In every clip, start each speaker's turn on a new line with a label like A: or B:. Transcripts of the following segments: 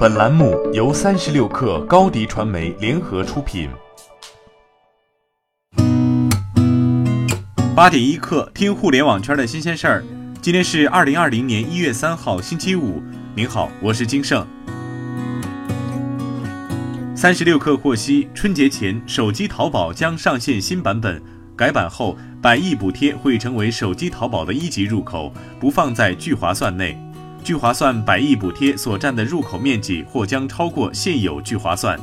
A: 本栏目由三十六氪高低传媒联合出品。
B: 八点一刻，听互联网圈的新鲜事儿。今天是二零二零年一月三号，星期五。您好，我是金盛。三十六氪获悉，春节前手机淘宝将上线新版本，改版后百亿补贴会成为手机淘宝的一级入口，不放在聚划算内。聚划算百亿补贴所占的入口面积或将超过现有聚划算。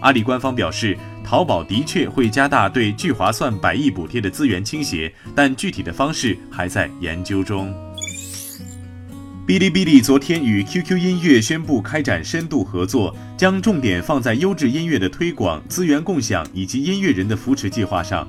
B: 阿里官方表示，淘宝的确会加大对聚划算百亿补贴的资源倾斜，但具体的方式还在研究中。哔哩哔哩昨天与 QQ 音乐宣布开展深度合作，将重点放在优质音乐的推广、资源共享以及音乐人的扶持计划上。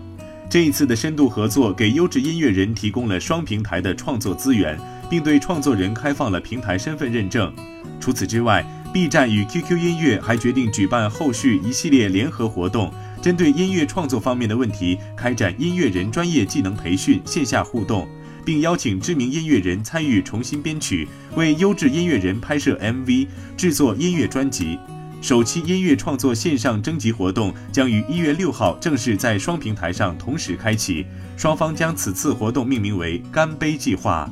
B: 这一次的深度合作给优质音乐人提供了双平台的创作资源。并对创作人开放了平台身份认证。除此之外，B 站与 QQ 音乐还决定举办后续一系列联合活动，针对音乐创作方面的问题，开展音乐人专业技能培训、线下互动，并邀请知名音乐人参与重新编曲，为优质音乐人拍摄 MV、制作音乐专辑。首期音乐创作线上征集活动将于一月六号正式在双平台上同时开启，双方将此次活动命名为“干杯计划”。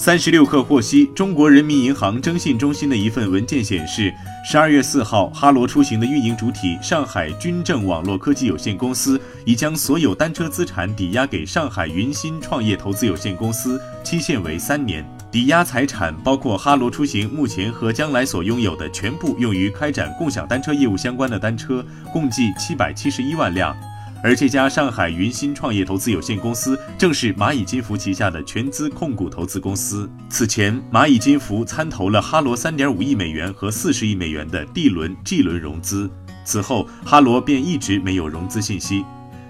B: 三十六氪获悉，中国人民银行征信中心的一份文件显示，十二月四号，哈罗出行的运营主体上海军政网络科技有限公司已将所有单车资产抵押给上海云新创业投资有限公司，期限为三年。抵押财产包括哈罗出行目前和将来所拥有的全部用于开展共享单车业务相关的单车，共计七百七十一万辆。而这家上海云新创业投资有限公司正是蚂蚁金服旗下的全资控股投资公司。此前，蚂蚁金服参投了哈罗三点五亿美元和四十亿美元的 D 轮、G 轮融资。此后，哈罗便一直没有融资信息。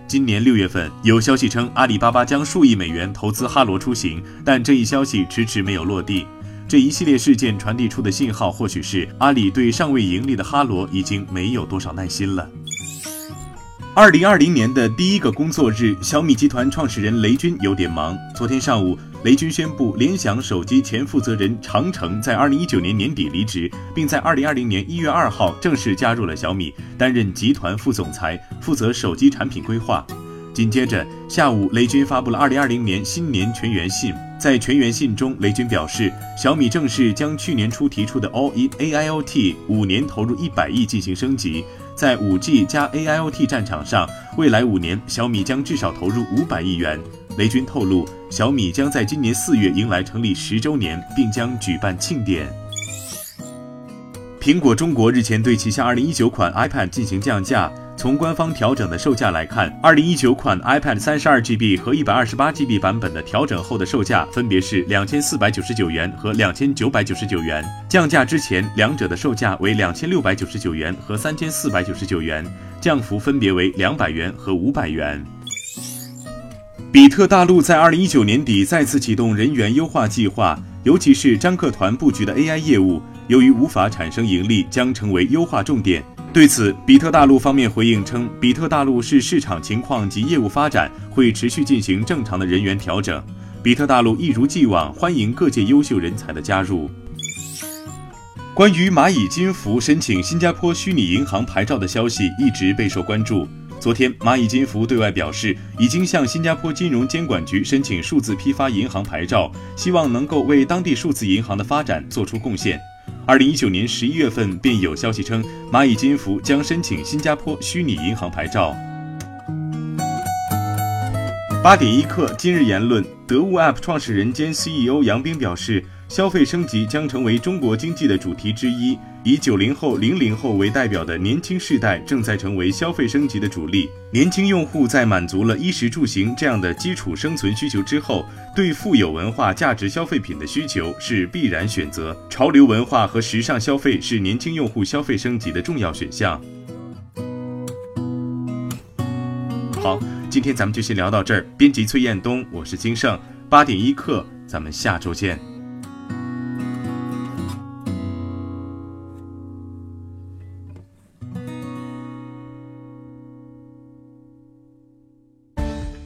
B: 今年六月份，有消息称阿里巴巴将数亿美元投资哈罗出行，但这一消息迟迟没有落地。这一系列事件传递出的信号，或许是阿里对尚未盈利的哈罗已经没有多少耐心了。二零二零年的第一个工作日，小米集团创始人雷军有点忙。昨天上午，雷军宣布，联想手机前负责人长城在二零一九年年底离职，并在二零二零年一月二号正式加入了小米，担任集团副总裁，负责手机产品规划。紧接着下午，雷军发布了二零二零年新年全员信，在全员信中，雷军表示，小米正式将去年初提出的 All in AIoT 五年投入一百亿进行升级。在 5G 加 AIoT 战场上，未来五年小米将至少投入五百亿元。雷军透露，小米将在今年四月迎来成立十周年，并将举办庆典。苹果中国日前对旗下2019款 iPad 进行降价。从官方调整的售价来看，2019款 iPad 32GB 和 128GB 版本的调整后的售价分别是两千四百九十九元和两千九百九十九元。降价之前，两者的售价为两千六百九十九元和三千四百九十九元，降幅分别为两百元和五百元。比特大陆在2019年底再次启动人员优化计划，尤其是张克团布局的 AI 业务，由于无法产生盈利，将成为优化重点。对此，比特大陆方面回应称，比特大陆视市场情况及业务发展，会持续进行正常的人员调整。比特大陆一如既往欢迎各界优秀人才的加入。关于蚂蚁金服申请新加坡虚拟银行牌照的消息一直备受关注。昨天，蚂蚁金服对外表示，已经向新加坡金融监管局申请数字批发银行牌照，希望能够为当地数字银行的发展做出贡献。二零一九年十一月份，便有消息称，蚂蚁金服将申请新加坡虚拟银行牌照。八点一刻，今日言论：得物 App 创始人兼 CEO 杨斌表示。消费升级将成为中国经济的主题之一。以九零后、零零后为代表的年轻世代正在成为消费升级的主力。年轻用户在满足了衣食住行这样的基础生存需求之后，对富有文化价值消费品的需求是必然选择。潮流文化和时尚消费是年轻用户消费升级的重要选项。好，今天咱们就先聊到这儿。编辑崔彦东，我是金盛。八点一刻，咱们下周见。